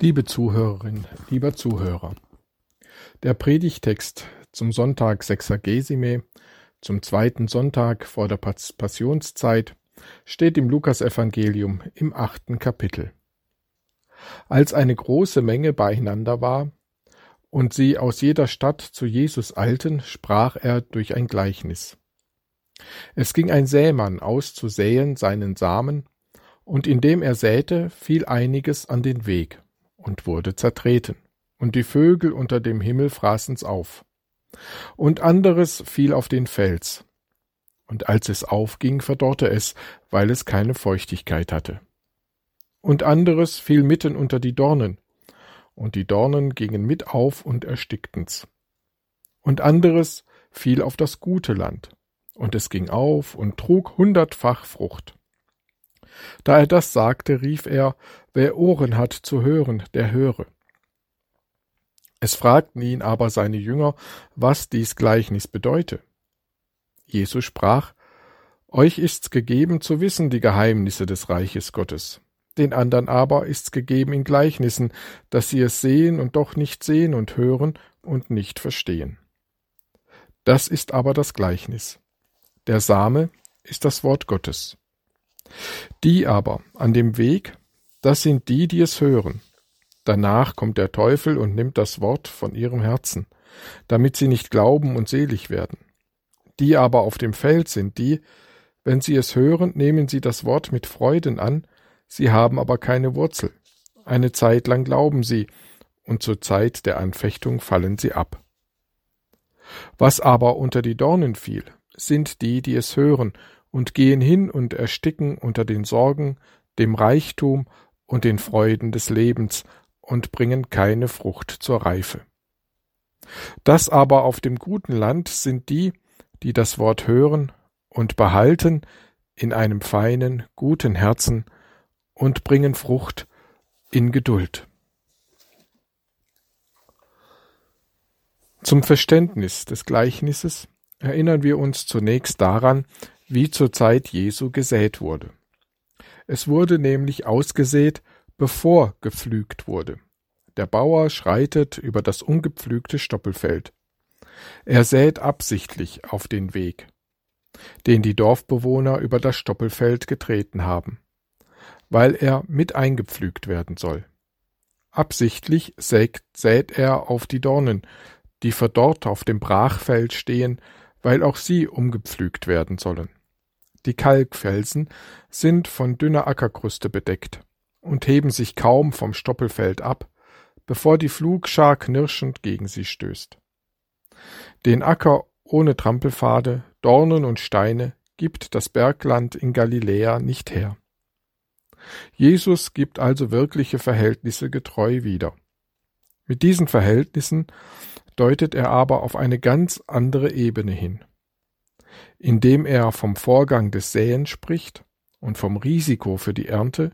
Liebe Zuhörerin, lieber Zuhörer, der Predigtext zum Sonntag Sexagesime, zum zweiten Sonntag vor der Passionszeit, steht im Lukasevangelium im achten Kapitel. Als eine große Menge beieinander war und sie aus jeder Stadt zu Jesus eilten, sprach er durch ein Gleichnis. Es ging ein Sämann aus zu säen seinen Samen, und indem er säte, fiel einiges an den Weg und wurde zertreten, und die Vögel unter dem Himmel fraßen's auf. Und anderes fiel auf den Fels, und als es aufging, verdorrte es, weil es keine Feuchtigkeit hatte. Und anderes fiel mitten unter die Dornen, und die Dornen gingen mit auf und erstickten's. Und anderes fiel auf das gute Land, und es ging auf und trug hundertfach Frucht. Da er das sagte, rief er, wer Ohren hat zu hören, der höre. Es fragten ihn aber seine Jünger, was dies Gleichnis bedeute. Jesus sprach, Euch ist's gegeben zu wissen die Geheimnisse des Reiches Gottes. Den andern aber ist's gegeben in Gleichnissen, dass sie es sehen und doch nicht sehen und hören und nicht verstehen. Das ist aber das Gleichnis. Der Same ist das Wort Gottes. Die aber an dem Weg, das sind die, die es hören. Danach kommt der Teufel und nimmt das Wort von ihrem Herzen, damit sie nicht glauben und selig werden. Die aber auf dem Feld sind die, wenn sie es hören, nehmen sie das Wort mit Freuden an, sie haben aber keine Wurzel. Eine Zeit lang glauben sie, und zur Zeit der Anfechtung fallen sie ab. Was aber unter die Dornen fiel, sind die, die es hören und gehen hin und ersticken unter den Sorgen, dem Reichtum und den Freuden des Lebens und bringen keine Frucht zur Reife. Das aber auf dem guten Land sind die, die das Wort hören und behalten in einem feinen, guten Herzen und bringen Frucht in Geduld. Zum Verständnis des Gleichnisses erinnern wir uns zunächst daran, wie zur Zeit Jesu gesät wurde. Es wurde nämlich ausgesät, bevor gepflügt wurde. Der Bauer schreitet über das ungepflügte Stoppelfeld. Er sät absichtlich auf den Weg, den die Dorfbewohner über das Stoppelfeld getreten haben, weil er mit eingepflügt werden soll. Absichtlich sät, sät er auf die Dornen, die verdorrt auf dem Brachfeld stehen, weil auch sie umgepflügt werden sollen. Die Kalkfelsen sind von dünner Ackerkruste bedeckt und heben sich kaum vom Stoppelfeld ab, bevor die Flugschar knirschend gegen sie stößt. Den Acker ohne Trampelpfade, Dornen und Steine gibt das Bergland in Galiläa nicht her. Jesus gibt also wirkliche Verhältnisse getreu wieder. Mit diesen Verhältnissen deutet er aber auf eine ganz andere Ebene hin indem er vom Vorgang des Säens spricht und vom Risiko für die Ernte,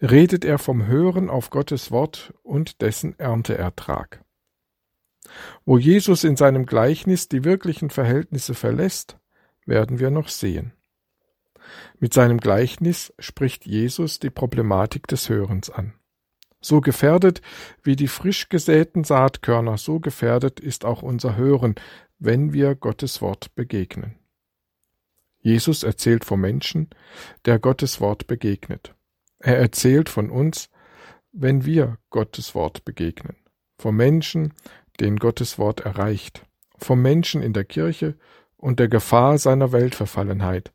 redet er vom Hören auf Gottes Wort und dessen Ernteertrag. Wo Jesus in seinem Gleichnis die wirklichen Verhältnisse verlässt, werden wir noch sehen. Mit seinem Gleichnis spricht Jesus die Problematik des Hörens an. So gefährdet wie die frisch gesäten Saatkörner, so gefährdet ist auch unser Hören, wenn wir Gottes Wort begegnen. Jesus erzählt vom Menschen, der Gottes Wort begegnet. Er erzählt von uns, wenn wir Gottes Wort begegnen. Vom Menschen, den Gottes Wort erreicht. Vom Menschen in der Kirche und der Gefahr seiner Weltverfallenheit.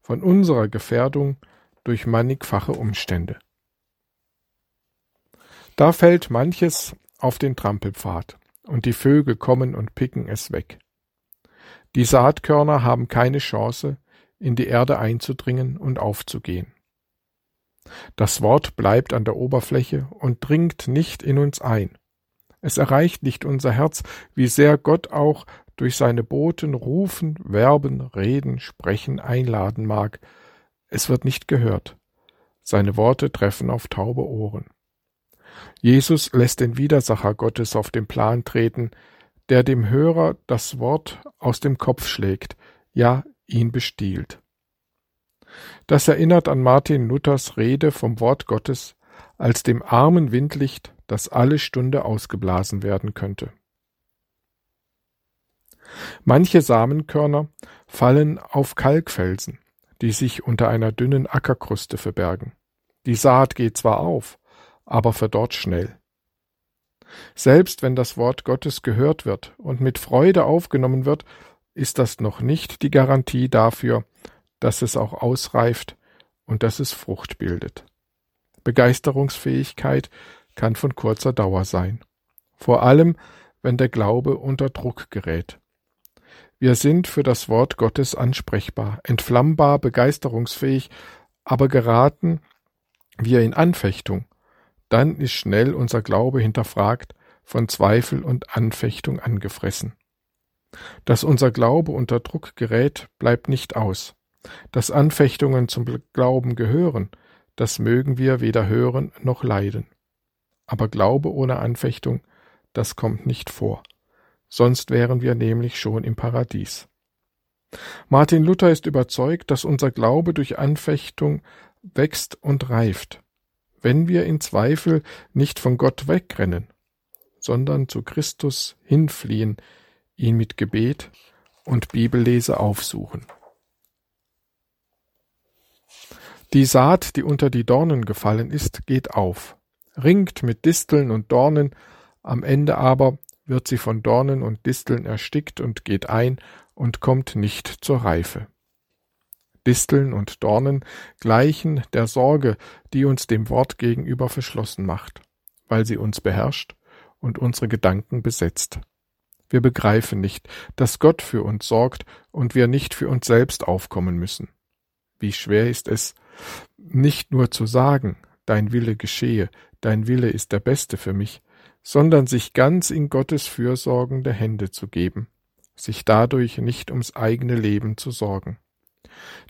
Von unserer Gefährdung durch mannigfache Umstände. Da fällt manches auf den Trampelpfad, und die Vögel kommen und picken es weg. Die Saatkörner haben keine Chance, in die Erde einzudringen und aufzugehen. Das Wort bleibt an der Oberfläche und dringt nicht in uns ein. Es erreicht nicht unser Herz, wie sehr Gott auch durch seine Boten rufen, werben, reden, sprechen, einladen mag. Es wird nicht gehört. Seine Worte treffen auf taube Ohren. Jesus lässt den Widersacher Gottes auf den Plan treten, der dem Hörer das Wort aus dem Kopf schlägt, ja ihn bestiehlt. Das erinnert an Martin Luthers Rede vom Wort Gottes als dem armen Windlicht, das alle Stunde ausgeblasen werden könnte. Manche Samenkörner fallen auf Kalkfelsen, die sich unter einer dünnen Ackerkruste verbergen. Die Saat geht zwar auf, aber verdorrt schnell. Selbst wenn das Wort Gottes gehört wird und mit Freude aufgenommen wird, ist das noch nicht die Garantie dafür, dass es auch ausreift und dass es Frucht bildet. Begeisterungsfähigkeit kann von kurzer Dauer sein. Vor allem, wenn der Glaube unter Druck gerät. Wir sind für das Wort Gottes ansprechbar, entflammbar, begeisterungsfähig, aber geraten wir in Anfechtung, dann ist schnell unser Glaube hinterfragt, von Zweifel und Anfechtung angefressen. Dass unser Glaube unter Druck gerät, bleibt nicht aus. Dass Anfechtungen zum Glauben gehören, das mögen wir weder hören noch leiden. Aber Glaube ohne Anfechtung, das kommt nicht vor. Sonst wären wir nämlich schon im Paradies. Martin Luther ist überzeugt, dass unser Glaube durch Anfechtung wächst und reift, wenn wir in Zweifel nicht von Gott wegrennen, sondern zu Christus hinfliehen, ihn mit Gebet und Bibellese aufsuchen. Die Saat, die unter die Dornen gefallen ist, geht auf, ringt mit Disteln und Dornen, am Ende aber wird sie von Dornen und Disteln erstickt und geht ein und kommt nicht zur Reife. Disteln und Dornen gleichen der Sorge, die uns dem Wort gegenüber verschlossen macht, weil sie uns beherrscht und unsere Gedanken besetzt. Wir begreifen nicht, dass Gott für uns sorgt und wir nicht für uns selbst aufkommen müssen. Wie schwer ist es, nicht nur zu sagen, dein Wille geschehe, dein Wille ist der beste für mich, sondern sich ganz in Gottes fürsorgende Hände zu geben, sich dadurch nicht ums eigene Leben zu sorgen.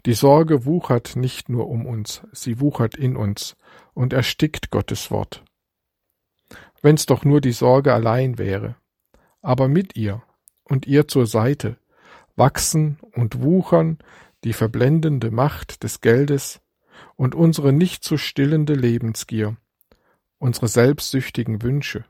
Die Sorge wuchert nicht nur um uns, sie wuchert in uns und erstickt Gottes Wort. Wenn's doch nur die Sorge allein wäre, aber mit ihr und ihr zur Seite wachsen und wuchern die verblendende Macht des Geldes und unsere nicht zu stillende Lebensgier, unsere selbstsüchtigen Wünsche,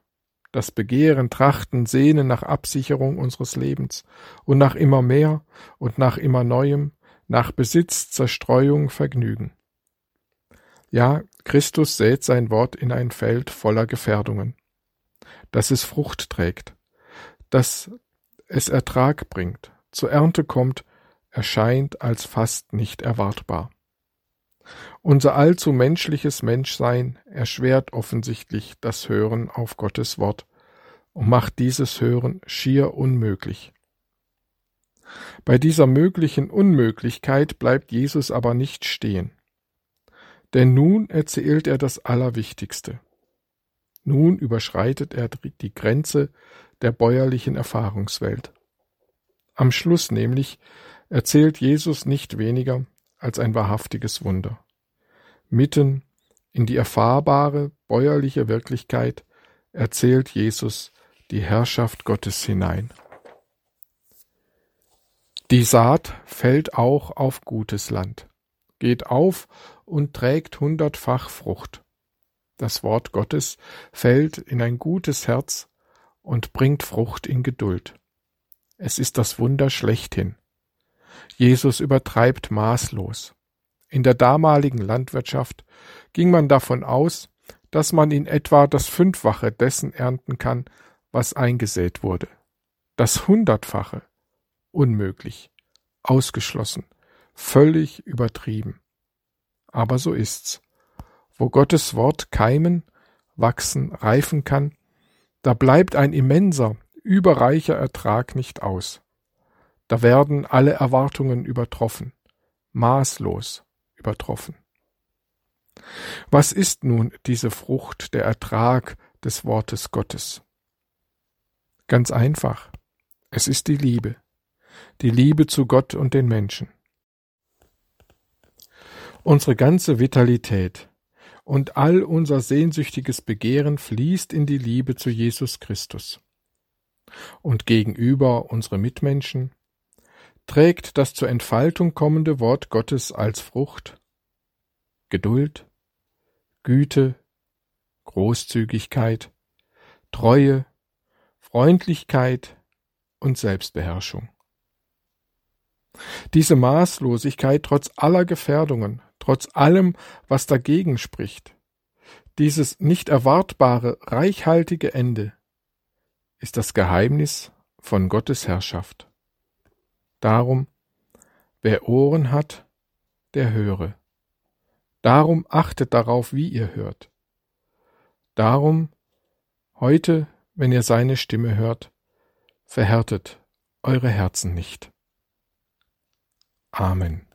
das Begehren, Trachten, Sehnen nach Absicherung unseres Lebens und nach immer mehr und nach immer Neuem, nach Besitz, Zerstreuung, Vergnügen. Ja, Christus sät sein Wort in ein Feld voller Gefährdungen, dass es Frucht trägt, dass es Ertrag bringt, zur Ernte kommt, erscheint als fast nicht erwartbar. Unser allzu menschliches Menschsein erschwert offensichtlich das Hören auf Gottes Wort und macht dieses Hören schier unmöglich. Bei dieser möglichen Unmöglichkeit bleibt Jesus aber nicht stehen. Denn nun erzählt er das Allerwichtigste. Nun überschreitet er die Grenze der bäuerlichen Erfahrungswelt. Am Schluss nämlich erzählt Jesus nicht weniger als ein wahrhaftiges Wunder. Mitten in die erfahrbare bäuerliche Wirklichkeit erzählt Jesus die Herrschaft Gottes hinein. Die Saat fällt auch auf gutes Land, geht auf und trägt hundertfach Frucht. Das Wort Gottes fällt in ein gutes Herz und bringt Frucht in Geduld. Es ist das Wunder schlechthin. Jesus übertreibt maßlos. In der damaligen Landwirtschaft ging man davon aus, dass man in etwa das Fünffache dessen ernten kann, was eingesät wurde. Das Hundertfache unmöglich, ausgeschlossen, völlig übertrieben. Aber so ist's. Wo Gottes Wort keimen, wachsen, reifen kann, da bleibt ein immenser, überreicher Ertrag nicht aus. Da werden alle Erwartungen übertroffen, maßlos übertroffen. Was ist nun diese Frucht, der Ertrag des Wortes Gottes? Ganz einfach. Es ist die Liebe die Liebe zu Gott und den Menschen. Unsere ganze Vitalität und all unser sehnsüchtiges Begehren fließt in die Liebe zu Jesus Christus. Und gegenüber unsere Mitmenschen trägt das zur Entfaltung kommende Wort Gottes als Frucht Geduld, Güte, Großzügigkeit, Treue, Freundlichkeit und Selbstbeherrschung. Diese Maßlosigkeit trotz aller Gefährdungen, trotz allem, was dagegen spricht, dieses nicht erwartbare, reichhaltige Ende ist das Geheimnis von Gottes Herrschaft. Darum, wer Ohren hat, der höre. Darum achtet darauf, wie ihr hört. Darum, heute, wenn ihr seine Stimme hört, verhärtet eure Herzen nicht. Amen.